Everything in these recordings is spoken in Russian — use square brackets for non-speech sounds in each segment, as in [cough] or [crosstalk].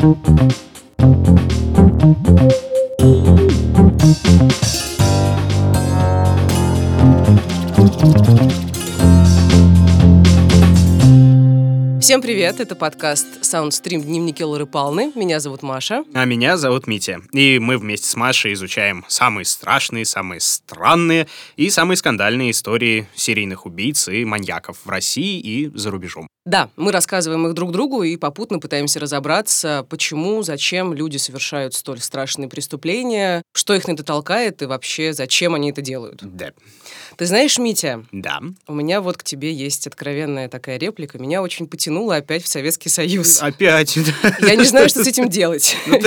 Thank you. Всем привет, это подкаст Soundstream Дневники Лоры Палны. Меня зовут Маша. А меня зовут Митя. И мы вместе с Машей изучаем самые страшные, самые странные и самые скандальные истории серийных убийц и маньяков в России и за рубежом. Да, мы рассказываем их друг другу и попутно пытаемся разобраться, почему, зачем люди совершают столь страшные преступления, что их на это толкает и вообще зачем они это делают. Да. Ты знаешь, Митя, Да. у меня вот к тебе есть откровенная такая реплика. Меня очень потянуло опять в Советский Союз. Опять. [laughs] Я не знаю, что с этим делать. Ну,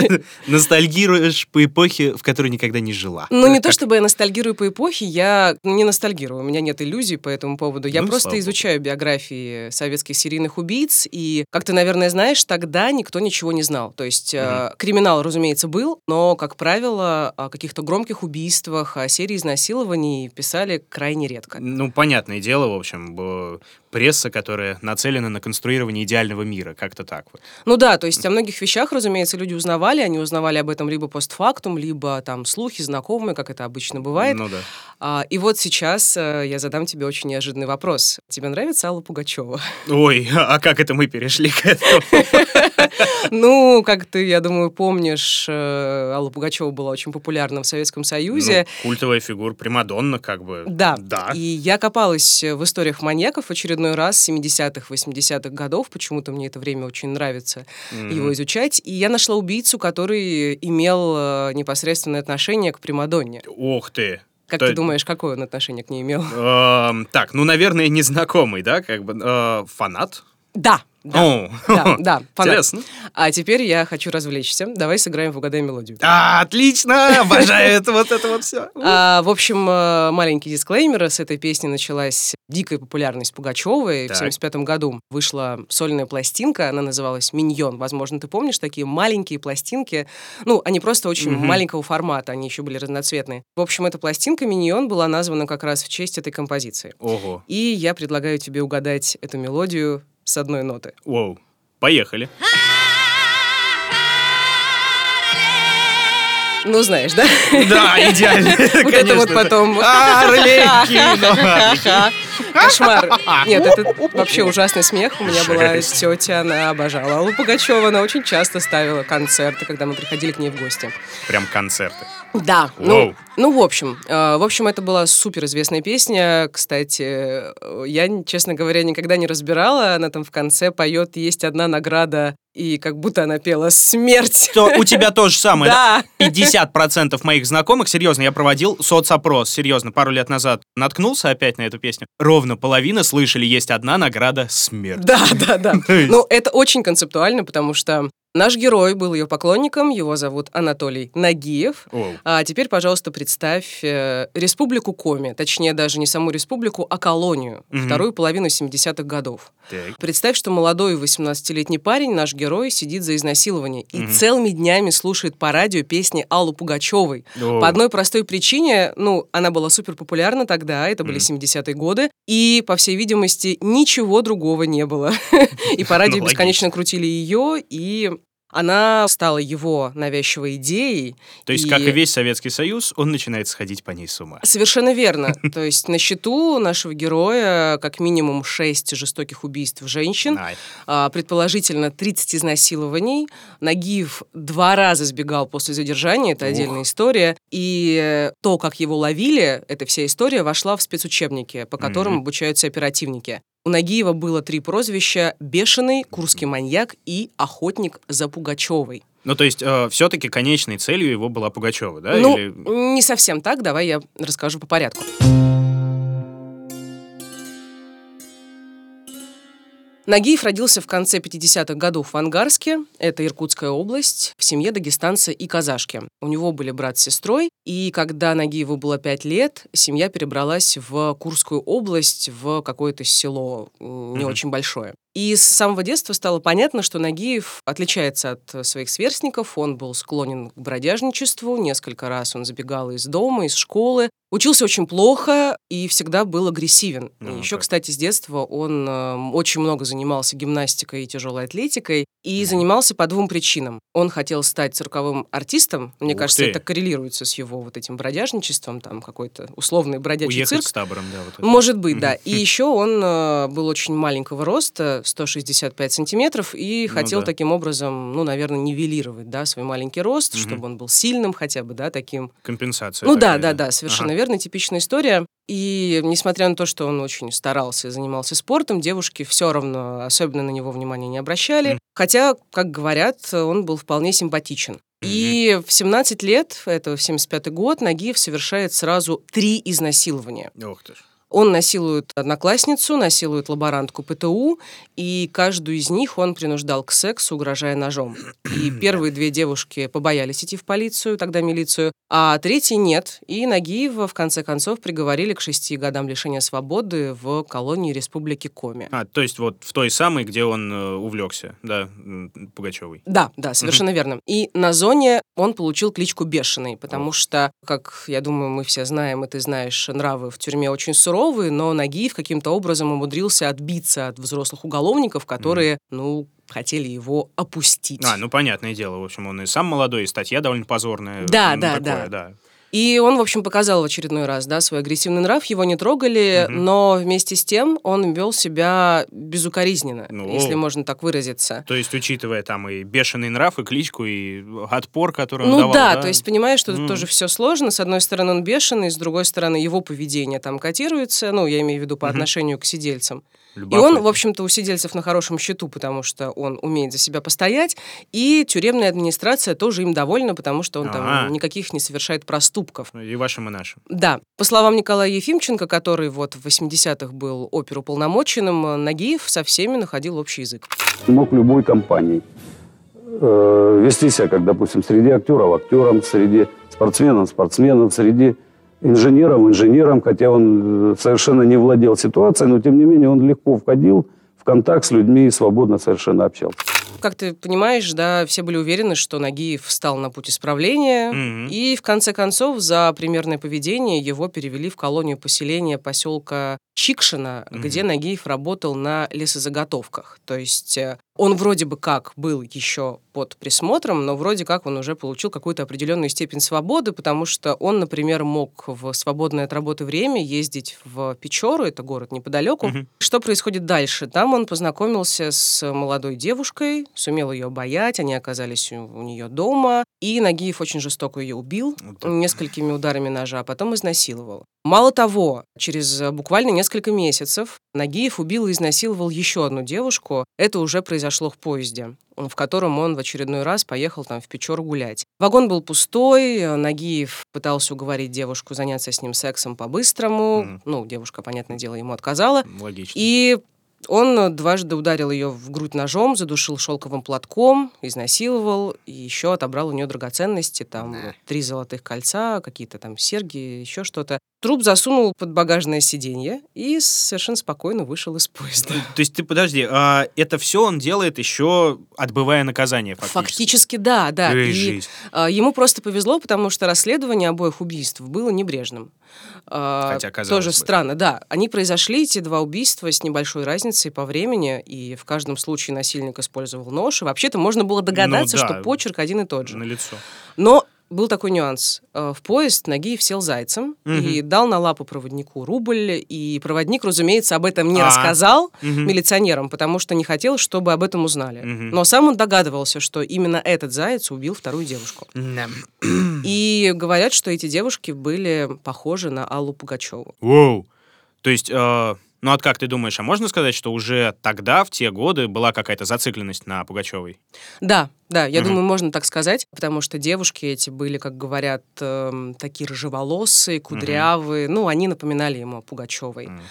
ностальгируешь по эпохе, в которой никогда не жила. Ну, не то чтобы я ностальгирую по эпохе, я не ностальгирую, у меня нет иллюзий по этому поводу. Я Ну, просто изучаю биографии советских серийных убийц, и, как ты, наверное, знаешь, тогда никто ничего не знал. То есть э, криминал, разумеется, был, но, как правило, о каких-то громких убийствах, о серии изнасилований писали крайне редко. Ну, понятное дело, в общем, пресса, которая нацелена на конструирование идеального мира, как-то так вот. Ну да, то есть о многих вещах, разумеется, люди узнавали, они узнавали об этом либо постфактум, либо там слухи, знакомые, как это обычно бывает. Ну да. А, и вот сейчас э, я задам тебе очень неожиданный вопрос. Тебе нравится Алла Пугачева? Ой, а как это мы перешли к этому? [laughs] [laughs] Ну, как ты, я думаю, помнишь, э, Алла Пугачева была очень популярна в Советском Союзе. Ну, культовая фигура, Примадонна, как бы. Да. Да. И я копалась в историях маньяков очередной раз 70-х, 80-х годов. Почему-то мне это время очень нравится его изучать. И я нашла убийцу, который имел э, непосредственное отношение к Примадонне. Ох ты. Как То- ты думаешь, какое он отношение к ней имел? Эм, так, ну, наверное, незнакомый, да, как бы э, фанат. Да, да, О, да, да, [laughs] фанат. Интересно. А теперь я хочу развлечься. Давай сыграем в «Угадай мелодию». А, отлично! Обожаю это вот это вот все. А, в общем, э, маленький дисклеймер. С этой песни началась дикая популярность Пугачевой. В Так. 75 году вышла сольная пластинка, она называлась «Миньон». Возможно, ты помнишь такие маленькие пластинки. Ну, они просто очень Мгм. маленького формата, они еще были разноцветные. В общем, эта пластинка «Миньон» была названа как раз в честь этой композиции. Ого. И я предлагаю тебе угадать эту мелодию с одной ноты. Воу. Поехали. Ну, знаешь, да? Да, идеально. [laughs] Вот это вот потом. Арлекино. [laughs] Кошмар. [laughs] Нет, это вообще ужасный смех. У меня была тетя, она обожала Аллу Пугачеву. Она очень часто ставила концерты, когда мы приходили к ней в гости. Прям концерты. Да. Воу. Ну, ну, в общем, э, в общем, это была суперизвестная песня. Кстати, э, я, честно говоря, никогда не разбирала. Она там в конце поет «Есть одна награда», и как будто она пела «Смерть». То у тебя то же самое, да? [laughs] Да. 50% моих знакомых, серьезно, я проводил соцопрос, серьезно, пару лет назад наткнулся опять на эту песню. Ровно половина слышали, есть одна награда смерть. Да, да, да. [laughs] Ну, это очень концептуально, потому что наш герой был ее поклонником, его зовут Анатолий Нагиев. Оу. А теперь, пожалуйста, представь э, республику Коми, точнее даже не саму республику, а колонию, Мгм. вторую половину 70-х годов. Так. Представь, что молодой 18-летний парень, наш герой, сидит за изнасилование и Мгм. целыми днями слушает по радио песни Аллы Пугачевой. Оу. По одной простой причине, ну, она была супер популярна тогда, это были Мгм. 70-е годы, и, по всей видимости, ничего другого не было. [laughs] И по радио бесконечно крутили ее, и она стала его навязчивой идеей. То есть, как и весь Советский Союз, он начинает сходить по ней с ума. Совершенно верно. [laughs] То есть на счету нашего героя как минимум 6 жестоких убийств женщин, а, предположительно 30 изнасилований. Нагиев два раза сбегал после задержания, это отдельная история. И э, то, как его ловили, эта вся история вошла в спецучебники, по которым обучаются оперативники. У Нагиева было три прозвища «Бешеный», «Курский маньяк» и «Охотник за Пугачевой». Ну, то есть, все-таки конечной целью его была Пугачева, да? ну, Или- не совсем так, давай я расскажу по порядку. Нагиев родился в конце 50-х годов в Ангарске, это Иркутская область, в семье дагестанца и казашки. У него были брат с сестрой, и когда Нагиеву было 5 лет, семья перебралась в Курскую область, в какое-то село м, не Мгм. очень большое. И с самого детства стало понятно, что Нагиев отличается от своих сверстников. Он был склонен к бродяжничеству. Несколько раз он забегал из дома, из школы. Учился очень плохо и всегда был агрессивен. Ну, и еще, так. кстати, с детства он э, очень много занимался гимнастикой и тяжелой атлетикой. И занимался по двум причинам. Он хотел стать цирковым артистом. Мне Ух кажется, ты. это коррелируется с его вот этим бродяжничеством, там какой-то условный бродячий Уехать цирк. с табором, да. Вот это. Может быть, да. И еще он э, был очень маленького роста, 165 сантиметров, и Ну хотел да. таким образом, ну, наверное, нивелировать, да, свой маленький рост, Мгм. чтобы он был сильным хотя бы, да, таким. Компенсация. Ну да, такая, да, да, совершенно Ага. верно, типичная история. И несмотря на то, что он очень старался и занимался спортом, девушки все равно особенно на него внимания не обращали. Мгм. Хотя, как говорят, он был вполне симпатичен. И в 17 лет, это в 75 год, Нагиев совершает сразу три изнасилования. Ух ты ж. Он насилует одноклассницу, насилует лаборантку ПТУ, и каждую из них он принуждал к сексу, угрожая ножом. И первые две девушки побоялись идти в полицию, тогда милицию, а третьей нет. И Нагиева, в конце концов, приговорили к шести годам лишения свободы в колонии Республики Коми. А, то есть вот в той самой, где он э, увлекся, да, Пугачевой. Да, да, совершенно верно. И на зоне он получил кличку Бешеный, потому что, как я думаю, мы все знаем, и ты знаешь, нравы в тюрьме очень суровые, но Нагиев каким-то образом умудрился отбиться от взрослых уголовников, которые, ну, хотели его опустить. А, ну понятное дело, в общем, он и сам молодой, и статья довольно позорная. Да, ну, да, такое, да. да. И он, в общем, показал в очередной раз, да, свой агрессивный нрав, его не трогали, Мгм. но вместе с тем он вел себя безукоризненно, Ну. если можно так выразиться. То есть, учитывая там и бешеный нрав, и кличку, и отпор, который он Ну давал, да, то есть понимаешь, что тут тоже все сложно. С одной стороны, он бешеный, с другой стороны, его поведение там котируется, ну, я имею в виду по Мгм. отношению к сидельцам. И он, Любопытно. в общем-то, у сидельцев на хорошем счету, потому что он умеет за себя постоять, и тюремная администрация тоже им довольна, потому что он Ага. там никаких не совершает проступков. И вашим, и нашим. Да, по словам Николая Ефимченко, который вот в 80-х был оперуполномоченным, Нагиев со всеми находил общий язык. мог любой компании э, вести себя, как, допустим, среди актеров актером, среди спортсменов спортсменом, среди инженеров инженером, хотя он э, совершенно не владел ситуацией, но тем не менее он легко входил в контакт с людьми и свободно совершенно общался. Как ты понимаешь, да, все были уверены, что Нагиев встал на путь исправления, Мгм. и в конце концов за примерное поведение его перевели в колонию поселения поселка Чикшина, Мгм. где Нагиев работал на лесозаготовках. То есть э, он вроде бы как был еще под присмотром, но вроде как он уже получил какую-то определенную степень свободы, потому что он, например, мог в свободное от работы время ездить в Печору, это город неподалеку. Мгм. Что происходит дальше? Там он познакомился с молодой девушкой, сумел ее обаять, они оказались у, у нее дома, и Нагиев очень жестоко ее убил Вот так. несколькими ударами ножа, а потом изнасиловал. Мало того, через буквально несколько месяцев Нагиев убил и изнасиловал еще одну девушку. Это уже произошло в поезде, в котором он в очередной раз поехал там в Печору гулять. Вагон был пустой, э, Нагиев пытался уговорить девушку заняться с ним сексом по-быстрому. Мгм. Ну, девушка, понятное дело, ему отказала. Логично. И он дважды ударил ее в грудь ножом, задушил шелковым платком, изнасиловал и еще отобрал у нее драгоценности, там Да. три золотых кольца, какие-то там серьги, еще что-то. Труп засунул под багажное сиденье и совершенно спокойно вышел из поезда. То есть ты подожди, а это все он делает еще отбывая наказание фактически. Фактически, да, да. Эй, И жизнь. а, ему просто повезло, потому что расследование обоих убийств было небрежным. А, Хотя, казалось Тоже бы. странно, да. Они произошли, эти два убийства, с небольшой разницей по времени, и в каждом случае насильник использовал нож. И вообще-то можно было догадаться, Ну да. что почерк один и тот же. На лицо. Но был такой нюанс. Э, В поезд Нагиев сел зайцем и дал на лапу проводнику рубль, и проводник, разумеется, об этом не А. рассказал Мгм. милиционерам, потому что не хотел, чтобы об этом узнали. Мгм. Но сам он догадывался, что именно этот заяц убил вторую девушку. Да. [clears throat] И говорят, что эти девушки были похожи на Аллу Пугачеву. Воу. То есть, э, ну вот как ты думаешь, а можно сказать, что уже тогда, в те годы, была какая-то зацикленность на Пугачевой? Да, да, я Мгм. думаю, можно так сказать, потому что девушки эти были, как говорят, эм, такие рыжеволосые, кудрявые, ну, они напоминали ему о Пугачевой. М.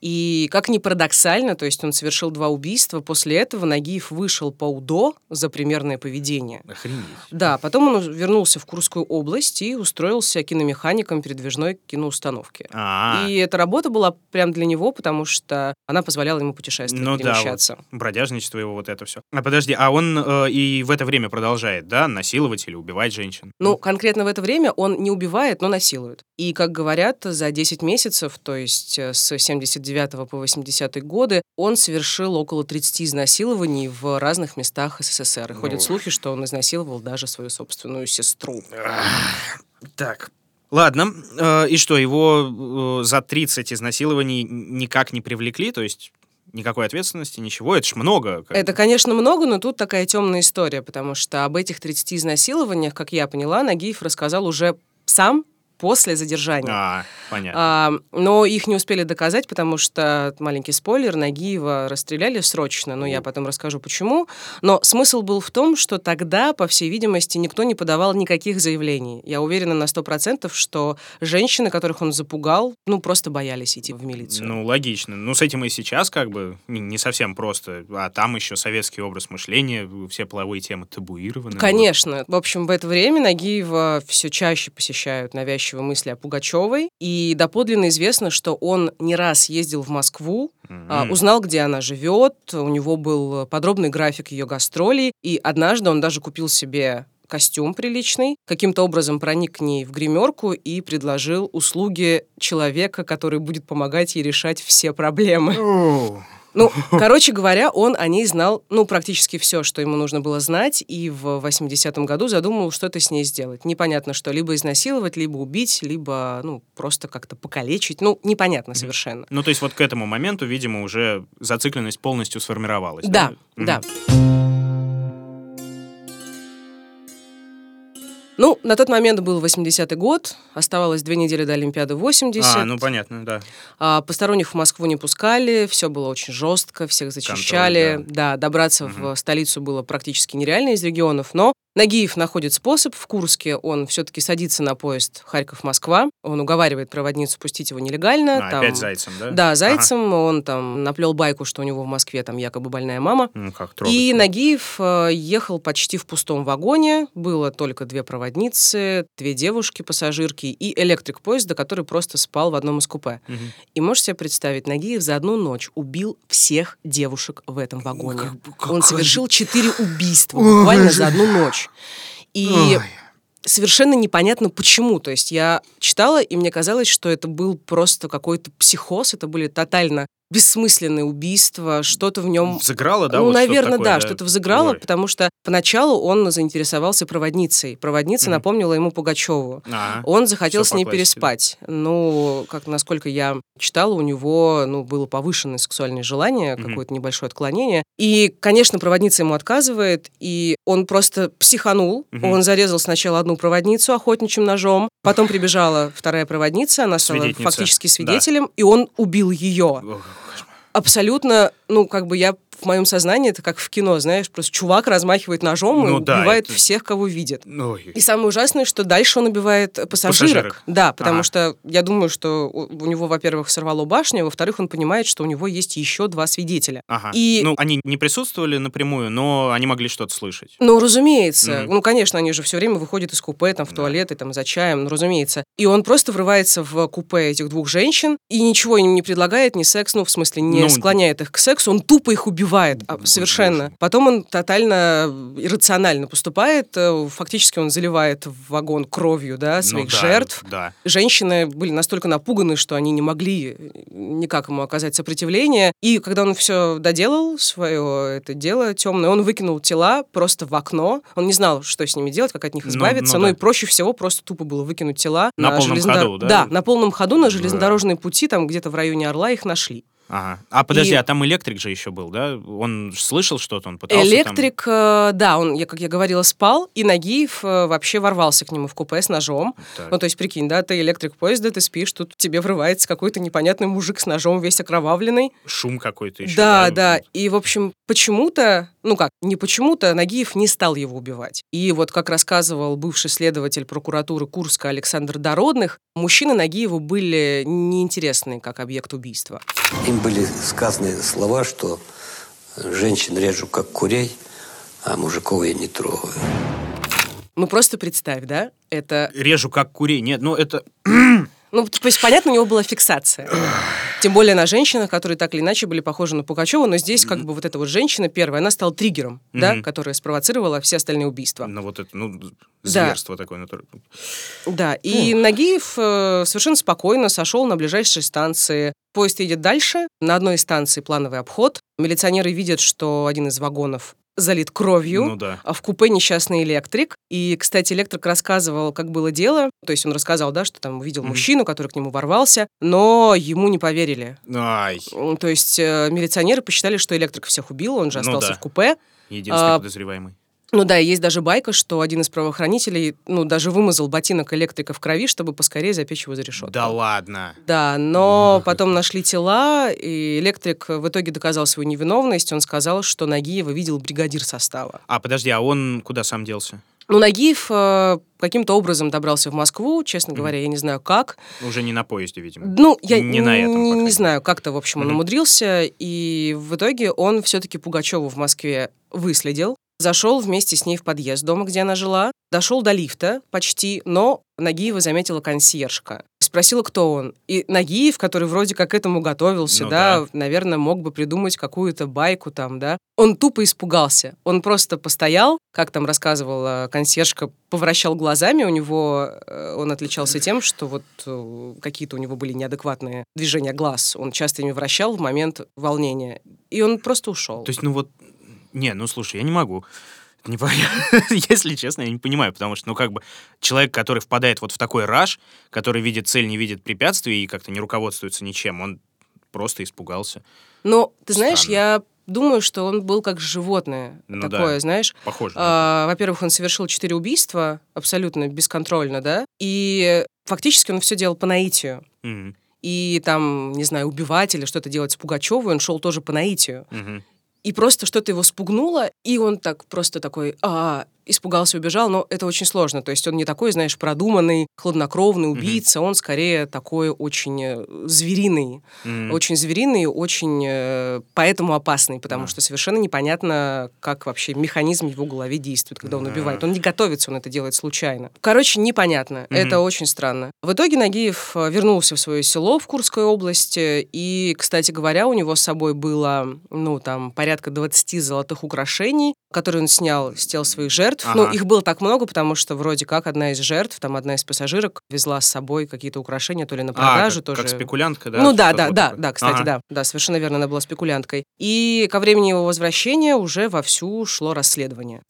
И как ни парадоксально, то есть он совершил два убийства, после этого Нагиев вышел по УДО за примерное поведение. Охренеть. Да, потом он вернулся в Курскую область и устроился киномехаником передвижной киноустановки. А, И эта работа была прям для него, потому что она позволяла ему путешествовать, Ну да, перемещаться. бродяжничество его, вот это все. А подожди, а он э, и в это время продолжает, да, насиловать или убивать женщин. Ну, конкретно в это время он не убивает, но насилует. И, как говорят, за 10 месяцев, то есть э, с 79 по 80 годы, он совершил около 30 изнасилований в разных местах СССР. И ходят Ну. слухи, что он изнасиловал даже свою собственную сестру. Так. Ладно. Э, И что, его э, за 30 изнасилований никак не привлекли? То есть никакой ответственности, ничего? Это ж много. как Это, конечно, много, но тут такая темная история, потому что об этих 30 изнасилованиях, как я поняла, Нагиев рассказал уже сам после задержания. А, понятно. А, но их не успели доказать, потому что, маленький спойлер, Нагиева расстреляли срочно, но я потом расскажу почему. Но смысл был в том, что тогда, по всей видимости, никто не подавал никаких заявлений. Я уверена на сто процентов, что женщины, которых он запугал, ну, просто боялись идти в милицию. Ну, логично. Ну, с этим и сейчас как бы не, совсем просто. А там еще советский образ мышления, все половые темы табуированы. Конечно. В общем, в это время Нагиева все чаще посещают навязчивые мысли о Пугачевой. И доподлинно известно, что он не раз ездил в Москву, а, М. узнал, где она живет, у него был подробный график ее гастролей, и однажды он даже купил себе костюм приличный, каким-то образом проник к ней в гримерку и предложил услуги человека, который будет помогать ей решать все проблемы. О, Ну, [laughs] короче говоря, он о ней знал, ну, практически все, что ему нужно было знать, и в 80-м году задумал что-то с ней сделать. Непонятно что, либо изнасиловать, либо убить, либо, ну, просто как-то покалечить. Ну, непонятно совершенно. Ну, то есть вот к этому моменту, видимо, уже зацикленность полностью сформировалась. Да, Мгм. да. Ну, на тот момент был 80-й год, оставалось две недели до Олимпиады 80. А, ну понятно, да. А, Посторонних в Москву не пускали, все было очень жестко, всех зачищали. Контроль, да. добраться в столицу было практически нереально из регионов, но Нагиев находит способ. В Курске он все-таки садится на поезд Харьков-Москва. Он уговаривает проводницу пустить его нелегально. А, там- опять зайцем, да? Да, зайцем. Он там наплел байку, что у него в Москве там якобы больная мама. Ага. Ну, как И трогательно. Нагиев э, ехал почти в пустом вагоне. Было только две проводницы, две девушки-пассажирки и электрик поезда, который просто спал в одном из купе. Мгм. И можете себе представить, Нагиев за одну ночь убил всех девушек в этом вагоне. как бы- Он совершил четыре убийства буквально за одну ночь. И Ой. совершенно непонятно почему. То есть я читала, и мне казалось, что это был просто какой-то психоз, это были тотально бессмысленные убийства, что-то в нем Взыграло, да? ну, вот наверное, такое, да, что-то взыграло, Ой. потому что поначалу он заинтересовался проводницей. Проводница Мгм. напомнила ему Пугачеву. Ага. Он захотел Всё с ней переспать. Ну, как насколько я читала, у него ну, было повышенное сексуальное желание, Мгм. какое-то небольшое отклонение. И, конечно, проводница ему отказывает, и он просто психанул. Мгм. Он зарезал сначала одну проводницу охотничьим ножом, потом прибежала вторая проводница, она стала фактически Да. свидетелем, и он убил ее Ох. Абсолютно, ну, как бы я в моем сознании, это как в кино, знаешь, просто чувак размахивает ножом Ну и да, убивает это- всех, кого видит. Ой. И самое ужасное, что дальше он убивает пассажирок. Пассажирок. Да, потому Ага. что я думаю, что у у него, во-первых, сорвало башню, а во-вторых, он понимает, что у него есть еще два свидетеля. Ага. И- Ну, они не присутствовали напрямую, но они могли что-то слышать. Ну, разумеется. Мгм. Ну, конечно, они же все время выходят из купе, там, в Да. туалет и там за чаем, ну, разумеется. И он просто врывается в купе этих двух женщин и ничего им не предлагает, ни секс, ну, в смысле, не Ну, склоняет их к сексу, он тупо их убивает, а, Боже совершенно. Потом он тотально иррационально поступает, э, фактически он заливает вагон кровью, да, Ну своих да, жертв. Да. Женщины были настолько напуганы, что они не могли никак ему оказать сопротивление. И когда он все доделал, свое это дело темное, он выкинул тела просто в окно. Он не знал, что с ними делать, как от них Ну, избавиться. ну Ну, да. и проще всего просто тупо было выкинуть тела На полном железнодор- ходу, да? Да, на полном ходу на железнодорожные пути, там где-то в районе Орла их нашли. Ага. А подожди, И- а там электрик же еще был, да? Он слышал что-то, он пытался там- Электрик, э, да, он, я, как я говорила, спал, и Нагиев э, вообще ворвался к нему в купе с ножом. Так. Ну, то есть, прикинь, да, ты электрик поезда, ты спишь, тут тебе врывается какой-то непонятный мужик с ножом, весь окровавленный. Шум какой-то еще. Да, да. И, в общем, почему-то, ну как, не почему-то, Нагиев не стал его убивать. И вот, как рассказывал бывший следователь прокуратуры Курска Александр Дородных, мужчины Нагиеву были неинтересны как объект убийства. Им были сказаны слова, что женщин режу как курей, а мужиков я не трогаю. Ну, просто представь, да, это... Режу как курей. Нет, ну это... Ну, то есть, понятно, у него была фиксация. Тем более на женщинах, которые так или иначе были похожи на Пугачева, но здесь как бы вот эта вот женщина первая, она стала триггером, да, Мгм. которая спровоцировала все остальные убийства. Ну, вот это, ну, Да. зверство такое. натур- Да, и Нагиев э, совершенно спокойно сошел на ближайшей станции. Поезд едет дальше. На одной из станций плановый обход. Милиционеры видят, что один из вагонов залит кровью. Ну да. А в купе несчастный электрик. И, кстати, электрик рассказывал, как было дело. То есть он рассказал, да, что там увидел Мгм. мужчину, который к нему ворвался, но ему не поверили. Ай, То есть э, милиционеры посчитали, что электрик всех убил, он же Ну остался да. в купе. единственный А, подозреваемый. Ну да, и есть даже байка, что один из правоохранителей, ну, даже вымазал ботинок электрика в крови, чтобы поскорее запечь его за решетку. Да ладно. Да, но потом нашли тела, и электрик в итоге доказал свою невиновность. Он сказал, что Нагиева видел бригадир состава. А, подожди, а он куда сам делся? Ну, Нагиев э, каким-то образом добрался в Москву, честно Мгм. говоря, я не знаю как. Уже не на поезде, видимо. Ну, я Не на этом, не, не знаю, как-то, в общем, он Мгм. умудрился, и в итоге он все-таки Пугачеву в Москве выследил, зашел вместе с ней в подъезд дома, где она жила, дошел до лифта почти, но Нагиева заметила консьержка. Спросила, кто он. И Нагиев, который вроде как к этому готовился, Ну да, да. наверное, мог бы придумать какую-то байку там, да. Он тупо испугался. Он просто постоял, как там рассказывала консьержка, повращал глазами. У него э, он отличался тем, что вот э, какие-то у него были неадекватные движения глаз. Он часто ими вращал в момент волнения. И он просто ушел. То есть, ну вот... Не, ну слушай, я не могу. Не [laughs] Если честно, я не понимаю, потому что, ну, как бы, человек, который впадает вот в такой раж, который видит цель, не видит препятствий и как-то не руководствуется ничем, он просто испугался. Но, ты знаешь, Странно. я думаю, что он был как животное. Ну такое, да. знаешь. Похоже. А, во-первых, он совершил четыре убийства абсолютно бесконтрольно, да, и фактически он все делал по наитию. Мгм, И там, не знаю, убивать или что-то делать с Пугачевой, он шел тоже по наитию. мгм. И просто что-то его спугнуло, и он так просто такой, а, испугался, убежал, но это очень сложно. То есть он не такой, знаешь, продуманный, хладнокровный убийца, он скорее такой очень э, звериный. Мгм. Очень звериный, очень э, поэтому опасный, потому Да. что совершенно непонятно, как вообще механизм в его голове действует, когда он Да. убивает. Он не готовится, он это делает случайно. Короче, непонятно. Мгм. Это очень странно. В итоге Нагиев э, вернулся в свое село в Курской области, и, кстати говоря, у него с собой было, ну, там, порядка 20 золотых украшений, которые он снял с тел своих жертв. Ага. Ну, их было так много, потому что вроде как одна из жертв, там, одна из пассажирок везла с собой какие-то украшения, то ли на А, продажу, как, тоже. как спекулянтка, да? Ну да, да, вот да, такое? да, кстати, Ага. да, да, совершенно верно, она была спекулянткой. И ко времени его возвращения уже вовсю шло расследование.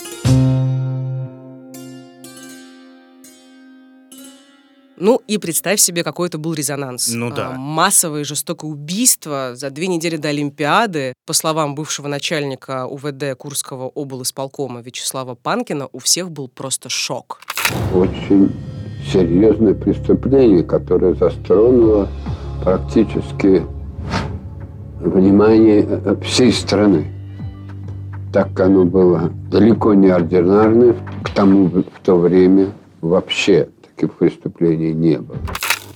Ну и представь себе, какой это был резонанс. Ну А, да. массовое жестокое убийство за две недели до Олимпиады, по словам бывшего начальника УВД Курского облисполкома Вячеслава Панкина, у всех был просто шок. очень серьезное преступление, которое затронуло практически внимание э, всей страны. Так оно было далеко не ординарное, к тому в то время вообще таких преступлений не было.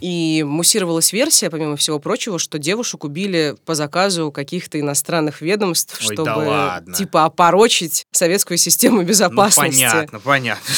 И муссировалась версия, помимо всего прочего, что девушек убили по заказу каких-то иностранных ведомств, Ой, да чтобы ладно. типа опорочить советскую систему Ну, безопасности. понятно, понятно.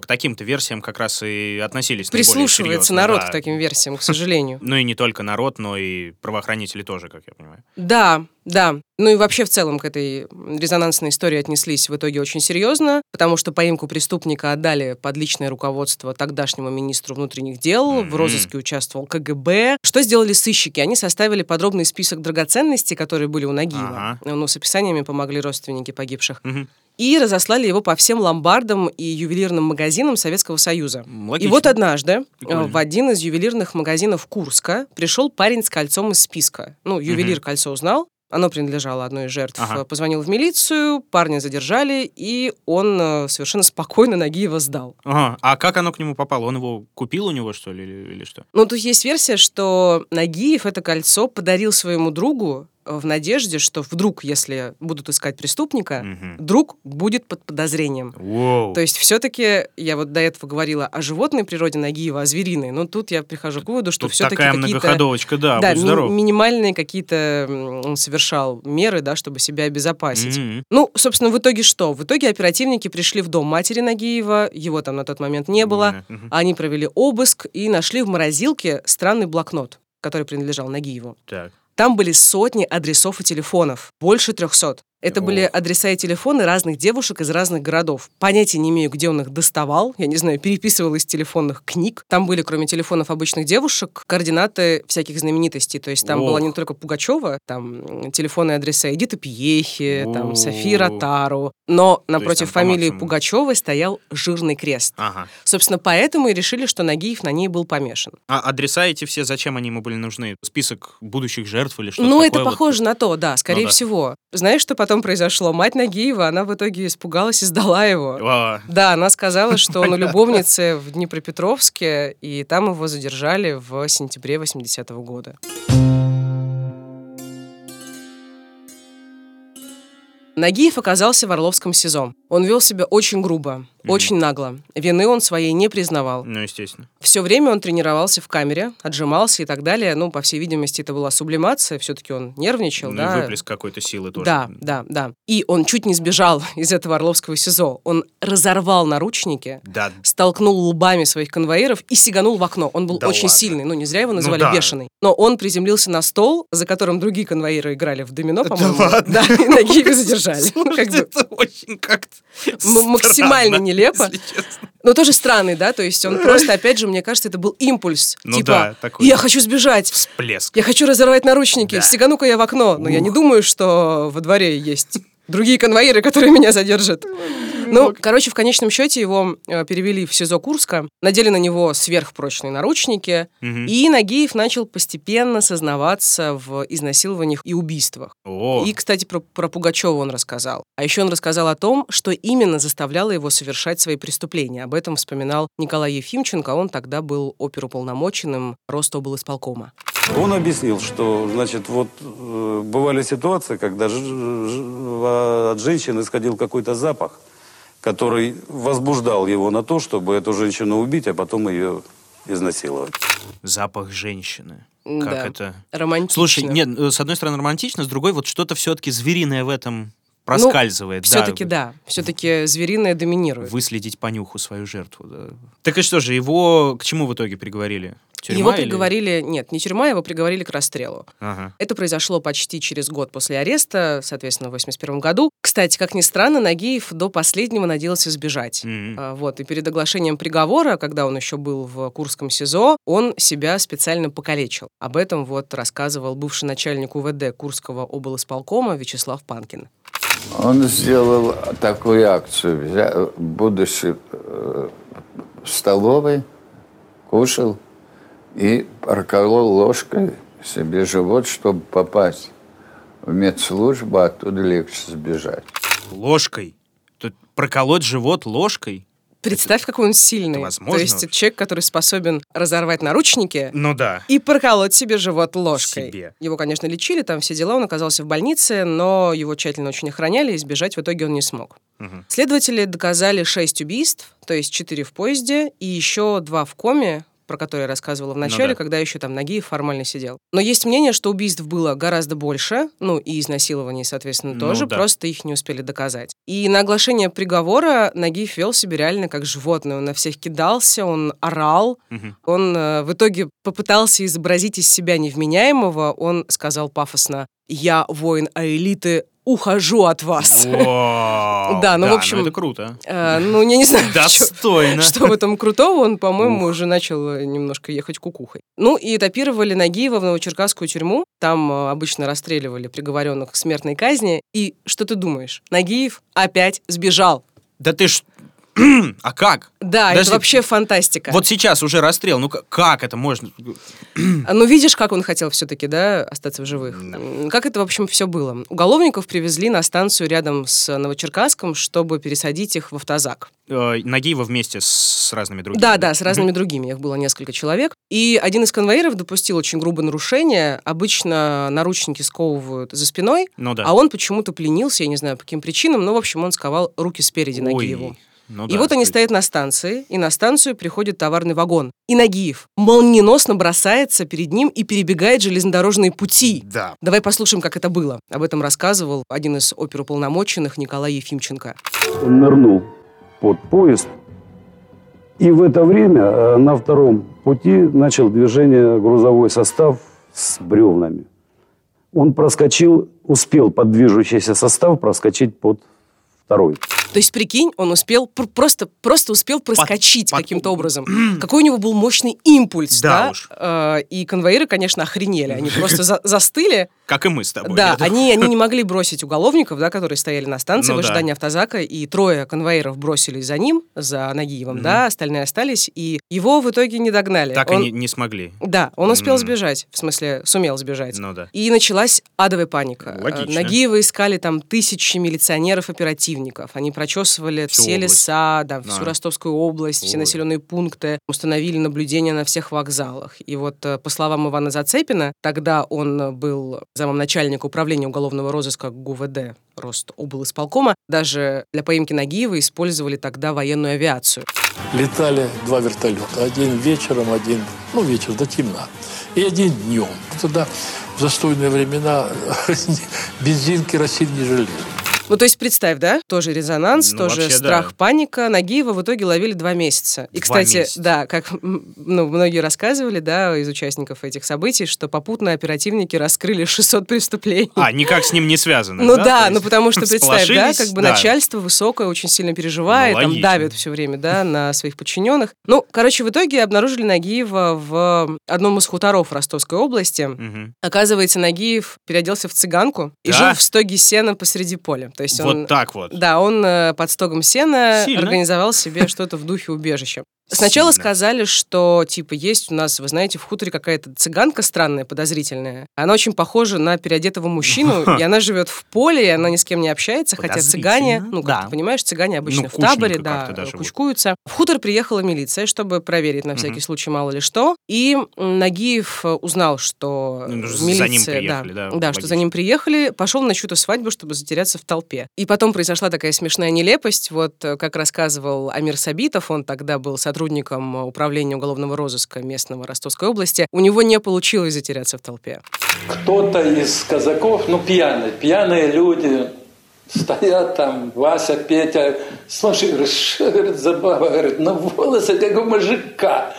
К таким-то версиям как раз и относились Прислушивается народ да. к таким версиям, к сожалению. Ну и не только народ, но и правоохранители тоже, как я понимаю. Да, да. Ну и вообще в целом к этой резонансной истории отнеслись в итоге очень серьезно, потому что поимку преступника отдали под личное руководство тогдашнему министру внутренних дел, в Мгм. розыске участвовал КГБ. Что сделали сыщики? Они составили подробный список драгоценностей, которые были у Нагиева. Ага. Ну, с описаниями помогли родственники погибших. Мгм. И разослали его по всем ломбардам и ювелирным магазинам Советского Союза. М, И логично. вот однажды э, Прикольно. в один из ювелирных магазинов Курска пришел парень с кольцом из списка. Ну, ювелир Мгм. кольцо узнал, оно принадлежало одной из жертв. Ага. Позвонил в милицию, парня задержали, и он э, совершенно спокойно Нагиева сдал. Ага. А как оно к нему попало? Он его купил у него, что ли, или, или что? Ну, тут есть версия, что Нагиев это кольцо подарил своему другу в надежде, что вдруг, если будут искать преступника, Мгм. друг будет под подозрением. Воу. То есть все-таки, я вот до этого говорила о животной природе Нагиева, о звериной, но тут я прихожу к выводу, что все-таки такая какие-то... многоходовочка, да, Да, будь ми- здоров. минимальные какие-то он совершал меры, да, чтобы себя обезопасить. Мгм. Ну, собственно, в итоге что? В итоге оперативники пришли в дом матери Нагиева, его там на тот момент не было. Мгм. Они провели обыск и нашли в морозилке странный блокнот. который принадлежал Нагиеву, Так. Там были сотни адресов и телефонов, больше трехсот. Это были адреса и телефоны разных девушек из разных городов. Понятия не имею, где он их доставал. Я не знаю, переписывал из телефонных книг. Там были, кроме телефонов обычных девушек, координаты всяких знаменитостей. То есть там Ох. была не только Пугачева, там м, телефонные адреса Эдиты Пьехи, там О. Софии Ротару. Но напротив там фамилии. Пугачевой стоял жирный крест. Ага. Собственно, поэтому и решили, что Нагиев на ней был помешан. А адреса эти все, зачем они ему были нужны? Список будущих жертв или что-то Ну, это вот? похоже на то, да, скорее Ну да. всего. Знаешь, что потом произошло? Мать Нагиева, она в итоге испугалась и сдала его. А, Да, она сказала, что он у любовницы в Днепропетровске, и там его задержали в сентябре 80-го года. Нагиев оказался в Орловском СИЗО. Он вел себя очень грубо, очень нагло. Вины он своей не признавал. Ну, естественно. Все время он тренировался в камере, отжимался и так далее. Ну, по всей видимости, это была сублимация, все-таки он нервничал, Ну, да. и выплеск какой-то силы тоже. Да, да, да. И он чуть не сбежал [laughs] из этого Орловского СИЗО. Он разорвал наручники, Да, столкнул лбами своих конвоиров и сиганул в окно. Он был Да очень ладно. сильный, ну не зря его называли да. бешеный. Но он приземлился на стол, за которым другие конвоиры играли в домино, по-моему. ладно? Да, и Нагиева [laughs] задержали. Ну, как бы, это очень как-то максимально странно, нелепо. Но тоже странный, да, то есть он просто, опять же, мне кажется, это был импульс. Ну типа, да, такой. я хочу сбежать, Всплеск. я хочу разорвать наручники, Да. стегану-ка я в окно. Но я не думаю, что во дворе есть другие конвоиры, которые меня задержат. Ну, короче, в конечном счете его э, перевели в СИЗО Курска, надели на него сверхпрочные наручники, Мгм. и Нагиев начал постепенно сознаваться в изнасилованиях и убийствах. О, И, кстати, про, про Пугачева он рассказал. А еще он рассказал о том, что именно заставляло его совершать свои преступления. Об этом вспоминал Николай Ефимченко. Он тогда был оперуполномоченным Ростоблисполкома. Он объяснил, что, значит, вот э, бывали ситуации, когда ж- ж- от женщины исходил какой-то запах, который возбуждал его на то, чтобы эту женщину убить, а потом ее изнасиловать. запах женщины. Да. Как это? Романтично. Слушай, нет, э, с одной стороны романтично, с другой вот что-то все-таки звериное в этом проскальзывает. да. Все-таки да. Все-таки звериное доминирует. Выследить по нюху свою жертву. да. Так и что же, его к чему в итоге приговорили? Тюрьма его или- приговорили, нет, не тюрьма, его приговорили к расстрелу. Ага. Это произошло почти через год после ареста, соответственно, в 81 году. Кстати, как ни странно, Нагиев до последнего надеялся сбежать. А, Вот, и перед оглашением приговора, когда он еще был в Курском СИЗО, он себя специально покалечил. Об этом вот рассказывал бывший начальник УВД Курского облсполкома Вячеслав Панкин. Он сделал такую акцию, будучи э, в столовой, кушал и проколол ложкой себе живот, чтобы попасть в медслужбу, а оттуда легче сбежать. Ложкой. Тут проколоть живот ложкой? Представь, какой он сильный. это возможно То есть человек, который способен разорвать наручники Ну да. и проколоть себе живот ложкой. Себе. Его, конечно, лечили, там все дела, он оказался в больнице, но его тщательно очень охраняли, и сбежать в итоге он не смог. Мгм. Следователи доказали шесть убийств, то есть четыре в поезде и еще два в коме, про которые я рассказывала в начале, да. когда еще там Нагиев формально сидел. Но есть мнение, что убийств было гораздо больше, ну и изнасилований, соответственно, Ну тоже, да. просто их не успели доказать. И на оглашение приговора Нагиев вел себя реально как животное. Он на всех кидался, он орал, Мгм. он э, в итоге попытался изобразить из себя невменяемого. Он сказал пафосно, я воин элиты, ухожу от вас. Вау. [laughs] Да, ну, в общем, это круто. Э, Ну, я не знаю, Достойно. что в этом крутого, он, по-моему, уже начал э, немножко ехать кукухой. Ну, и этапировали Нагиева в Новочеркасскую тюрьму. Там э, обычно расстреливали приговоренных к смертной казни. И что ты думаешь? Нагиев опять сбежал. Да ты ж... [clears throat] А как? Да, Подожди. это вообще фантастика. Вот сейчас уже расстрел. Ну как это можно? [clears throat] Ну, видишь, как он хотел все-таки, да, остаться в живых. М, Как это, в общем, все было? Уголовников привезли на станцию рядом с Новочеркасском, чтобы пересадить их в автозак. Э, Нагиева вместе с разными другими. Да, да, с разными другими. Их было несколько человек. И один из конвоиров допустил очень грубое нарушение. Обычно наручники сковывают за спиной, Ну да. а он почему-то пленился, я не знаю по каким причинам, но, в общем, он сковал руки спереди Нагиеву. Ну И да, вот они стоят на станции, и на станцию приходит товарный вагон. И Нагиев молниеносно бросается перед ним и перебегает железнодорожные пути. Да. Давай послушаем, как это было. Об этом рассказывал один из оперуполномоченных Николай Ефимченко. Он нырнул под поезд, и в это время э, на втором пути начал движение грузовой состав с бревнами. Он проскочил, успел под движущийся состав проскочить под второй. То есть, прикинь, он успел пр- просто, просто успел проскочить под- каким-то образом. Какой у него был мощный импульс, Да да? уж. Э, И конвоиры, конечно, охренели. Они просто за- застыли. Как и мы с тобой. Да, они, они [laughs] не могли бросить уголовников, да, которые стояли на станции Ну в да. ожидании автозака, и трое конвоиров бросились за ним, за Нагиевым, да, остальные остались, и его в итоге не догнали. Так Он- и не, не смогли. Да, он успел М. сбежать, в смысле, сумел сбежать. Ну да. И началась адовая паника. Логично. Нагиева искали там тысячи милиционеров-оперативников. Они прочесывали Всю все область. леса, да, всю А. Ростовскую область, все Ой. населенные пункты, установили наблюдение на всех вокзалах. И вот, э, по словам Ивана Зацепина, тогда он был замом начальника управления уголовного розыска ГУВД Ростоблисполкома, даже для поимки Нагиева использовали тогда военную авиацию. Летали два вертолета. Один вечером, один, ну, вечер до темна. И один днем. Тогда в застойные времена [laughs] бензин, керосин не жалели. Ну, то есть, представь, да? Тоже резонанс, Ну, тоже вообще, страх, да. паника. Нагиева в итоге ловили два месяца. И, Два кстати, месяца. да, как ну, многие рассказывали, да, из участников этих событий, что попутно оперативники раскрыли 600 преступлений. А, никак с ним не связано. Ну да, есть ну потому что представь, да, как бы да. начальство высокое очень сильно переживает, Ну, там давит все время, да, [laughs] на своих подчиненных. Ну, короче, в итоге обнаружили Нагиева в одном из хуторов Ростовской области. Оказывается, Нагиев переоделся в цыганку и Да? жил в стоге сена посреди поля. То есть он Вот так вот. да, он э, под стогом сена Сильно. организовал себе что-то в духе убежища. Сначала Сильно. сказали, что, типа, есть у нас, вы знаете, в хуторе какая-то цыганка странная, подозрительная. Она очень похожа на переодетого мужчину, [laughs] и она живет в поле, и она ни с кем не общается, хотя цыгане, ну, как да. ты понимаешь, цыгане обычно Ну, в таборе, да, да, кучкуются. В хутор приехала милиция, чтобы проверить на всякий случай мало ли что, и Нагиев узнал, что Ну, за милиция... ним приехали, да, да, что за ним приехали, пошел на чью-то свадьбу, чтобы затеряться в толпе. И потом произошла такая смешная нелепость. Вот э, как рассказывал Амир Сабитов, он тогда был сотрудником э, управления уголовного розыска местного Ростовской области, у него не получилось затеряться в толпе. кто-то из казаков, ну, пьяные, пьяные люди, стоят там, Вася, Петя, слушай, говорит, что, говорит, говорит, ну, волосы, как у мужика.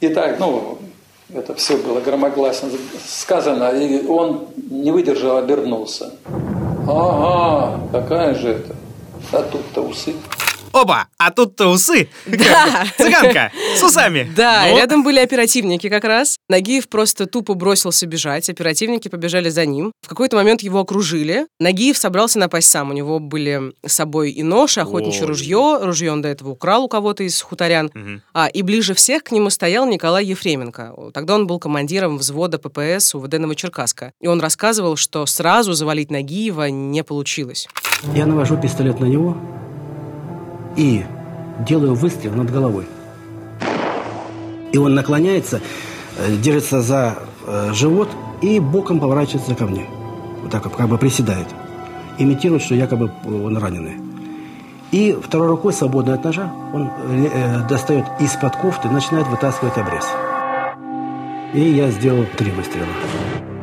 И так, ну, это все было громогласно сказано, и он не выдержал, обернулся. Ага, какая же это? А тут-то усы. Оба, а тут-то усы. Да. Цыганка с усами. Да, Ну, рядом были оперативники как раз. Нагиев просто тупо бросился бежать. Оперативники побежали за ним. В какой-то момент его окружили. Нагиев собрался напасть сам. У него были с собой и нож, и охотничье Ой. ружье. Ружье он до этого украл у кого-то из хуторян. Мгм. А, и ближе всех к нему стоял Николай Ефременко. Тогда он был командиром взвода ППС УВД Новочеркасска. И он рассказывал, что сразу завалить Нагиева не получилось. Я навожу пистолет на него и делаю выстрел над головой. И он наклоняется, э, держится за э, живот и боком поворачивается ко мне. Вот так как бы приседает. Имитирует, что якобы он раненый. И второй рукой, свободной от ножа, он э, достает из-под кофты, начинает вытаскивать обрез. И я сделал три выстрела.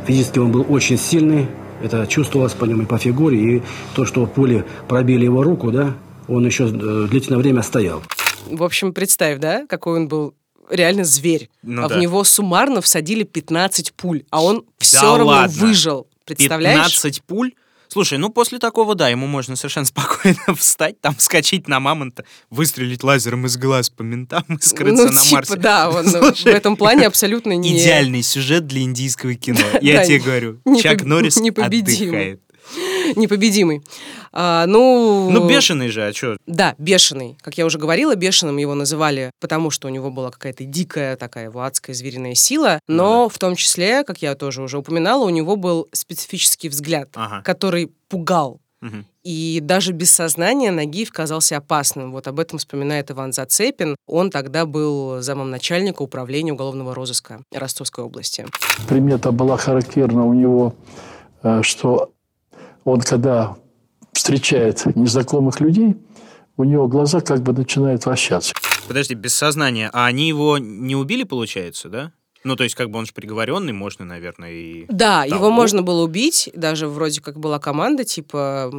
Физически он был очень сильный. Это чувствовалось по нему и по фигуре. И то, что пули пробили его руку, да, он еще э, длительное время стоял. В общем, представь, да, какой он был реально зверь. Ну а да. в него суммарно всадили 15 пуль, а он все Да равно ладно? выжил. Представляешь? 15 пуль? Слушай, ну после такого, да, ему можно совершенно [laughs] спокойно встать, там, скачать на мамонта, выстрелить лазером из глаз по ментам и скрыться ну, на типа, Марсе. да, он ну, [laughs] в Слушай, этом плане абсолютно не... Идеальный сюжет для индийского кино. [laughs] Я тебе говорю. Чак Норрис отдыхает. Непобедимый. А, ну... Ну, бешеный же, а что? Да, бешеный. Как я уже говорила, бешеным его называли, потому что у него была какая-то дикая такая его адская звериная сила, но в том числе, как я тоже уже упоминала, у него был специфический взгляд, Ага. который пугал. Мгм. И даже без сознания Нагиев казался опасным. Вот об этом вспоминает Иван Зацепин. Он тогда был замом начальника управления уголовного розыска Ростовской области. примета была характерна у него, э, что он, когда встречает незнакомых людей, у него глаза как бы начинают вращаться. Подожди, без сознания. А они его не убили, получается, да? Ну, то есть, как бы он же приговоренный, можно, наверное, и... Да, Того. его можно было убить, даже вроде как была команда, типа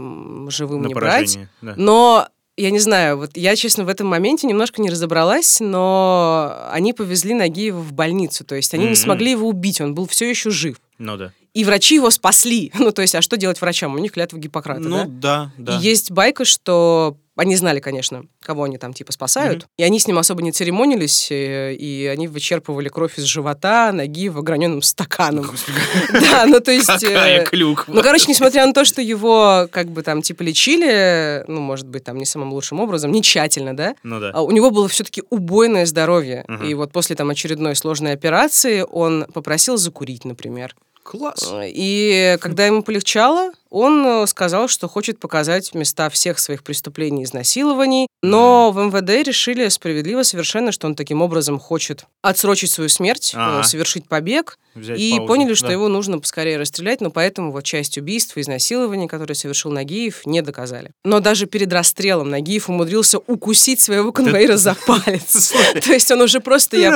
живым на не брать. поражение. да. Но Я не знаю, вот я, честно, в этом моменте немножко не разобралась, но они повезли Нагиева в больницу, то есть они не Мгм. смогли его убить, он был все еще жив. Ну да. И врачи его спасли. [laughs] Ну, то есть, а что делать врачам? У них клятва Гиппократа, Ну да? да, да. И есть байка, что они знали, конечно, кого они там типа спасают, Мгм. и они с ним особо не церемонились, э, и они вычерпывали кровь из живота Нагиева граненым стаканом. Господи, [laughs] Да, ну то есть... Какая э, клюква. Ну, короче, несмотря на то, что его как бы там типа лечили, ну, может быть, там не самым лучшим образом, не тщательно, да, Ну да. а у него было все-таки убойное здоровье. И вот после там очередной сложной операции он попросил закурить, например. Класс. И когда ему полегчало, он э, сказал, что хочет показать места всех своих преступлений и изнасилований. Но в МВД решили справедливо совершенно, что он таким образом хочет отсрочить свою смерть, э, Ага. совершить побег. Взять и паузу. поняли, что Да. его нужно поскорее расстрелять, но поэтому вот часть убийств и изнасилований, которые совершил Нагиев, не доказали. Но даже перед расстрелом Нагиев умудрился укусить своего конвоира за [laughs] палец. То есть он уже просто, я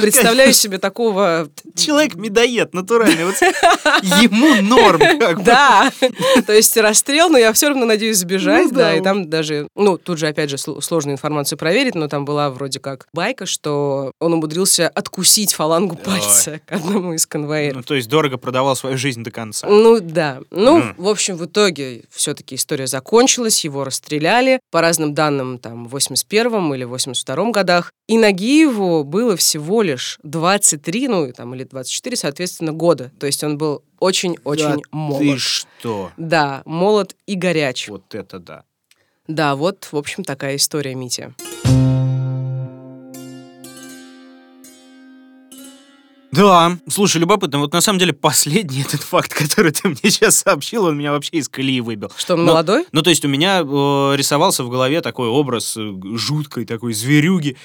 представляю себе такого... Человек медоед, натуральный. [laughs] Ему норм. Да, [laughs] то есть расстрел, но я все равно надеюсь сбежать, Ну да, да. и там даже, ну, тут же, опять же, сл- сложную информацию проверить, но там была вроде как байка, что он умудрился откусить фалангу пальца к одному из конвоиров. Ну, то есть дорого продавал свою жизнь до конца. Ну да. Ну, в общем, в итоге все-таки история закончилась, его расстреляли. По разным данным, там, в 81-м или 82-м годах. И Нагиеву было всего лишь 23, ну, и там, или 24, соответственно, года. То есть он был очень-очень Да молод. Ты что? Да, молод и горяч. Вот это да. Да, вот, в общем, такая история, Митя. Да, слушай, любопытно. Вот на самом деле последний [laughs] этот факт, который ты мне сейчас сообщил, он меня вообще из колеи выбил. Что, он Но- молодой? Ну, то есть у меня э, рисовался в голове такой образ э, жуткой такой зверюги,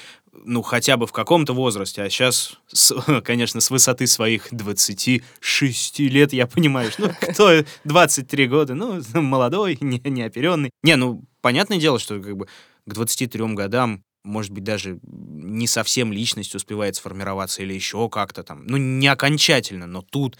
ну, хотя бы в каком-то возрасте, а сейчас, с- [laughs] конечно, с высоты своих 26 лет я понимаю, что, ну, [laughs] кто 23 года, ну, молодой, не, неоперенный. Не, ну, понятное дело, что как бы к 23 годам может быть, даже не совсем личность успевает сформироваться или еще как-то там. Ну, не окончательно, но тут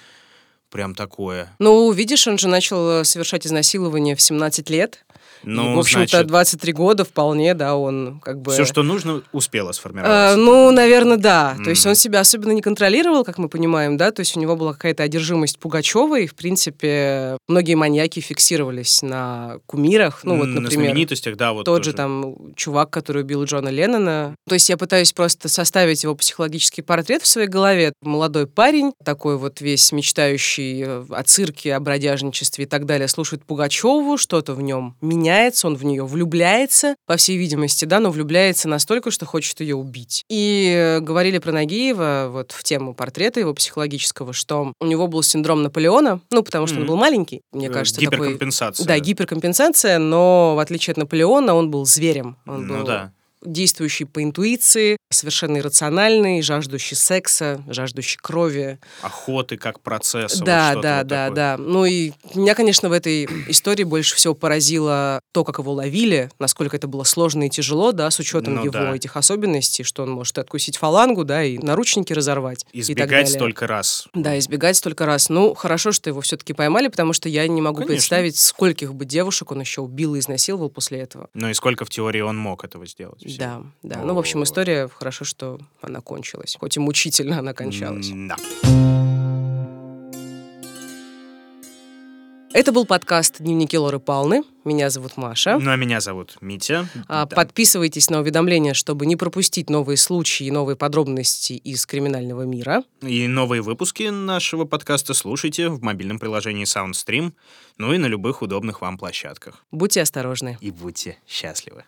прям такое. Ну, видишь, он же начал э, совершать изнасилование в 17 лет. Ну, И, в общем-то, значит, 23 года вполне, да, он как бы... все, что нужно, успело Э, сформироваться. ну, наверное, да. То есть он себя особенно не контролировал, как мы понимаем, да. То есть у него была какая-то одержимость Пугачевой. В принципе, многие маньяки фиксировались на кумирах. Ну, вот, на например, знаменитостях, да, вот тот тоже. же там чувак, который убил Джона Леннона. То есть я пытаюсь просто составить его психологический портрет в своей голове. Молодой парень, такой вот весь мечтающий э, о цирке, о бродяжничестве и так далее, слушает Пугачеву, что-то в нем меняется, он в нее влюбляется, по всей видимости, да, но влюбляется настолько, что хочет ее убить. И э, говорили про Нагиева вот в тему портрета его психологического, что у него был синдром Наполеона, ну, потому что он Мгм. был маленький, мне Э, кажется, такой... Гиперкомпенсация. Да, гиперкомпенсация, но в отличие от Наполеона, он был зверем. Он Ну был да. Действующий по интуиции, совершенно иррациональный, жаждущий секса, жаждущий крови. Охоты как процесс. вот да, что-то да, вот да, такое. да. Ну и меня, конечно, в этой истории больше всего поразило то, как его ловили, насколько это было сложно и тяжело, да, с учетом Ну его да. этих особенностей, что он может откусить фалангу, да, и наручники разорвать. Избегать столько раз. Да, избегать столько раз. Ну, хорошо, что его все-таки поймали, потому что я не могу Конечно. представить, скольких бы девушек он еще убил и изнасиловал после этого. Ну и сколько в теории он мог этого сделать? Всего? Да, да. Ну, в общем, история хорошо, что она кончилась. Хоть и мучительно она кончалась. Да. Это был подкаст «Дневники Лоры Палны». Меня зовут Маша. Ну а меня зовут Митя. А, Да. Подписывайтесь на уведомления, чтобы не пропустить новые случаи и новые подробности из криминального мира. И новые выпуски нашего подкаста слушайте в мобильном приложении SoundStream, ну и на любых удобных вам площадках. Будьте осторожны. И будьте счастливы.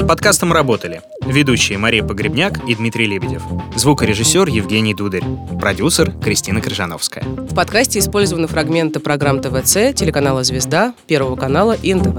Над подкастом работали ведущие Мария Погребняк и Дмитрий Лебедев, звукорежиссер Евгений Дударь, продюсер Кристина Крыжановская. В подкасте использованы фрагменты программ ТВЦ, телеканала «Звезда», Первого канала и НТВ.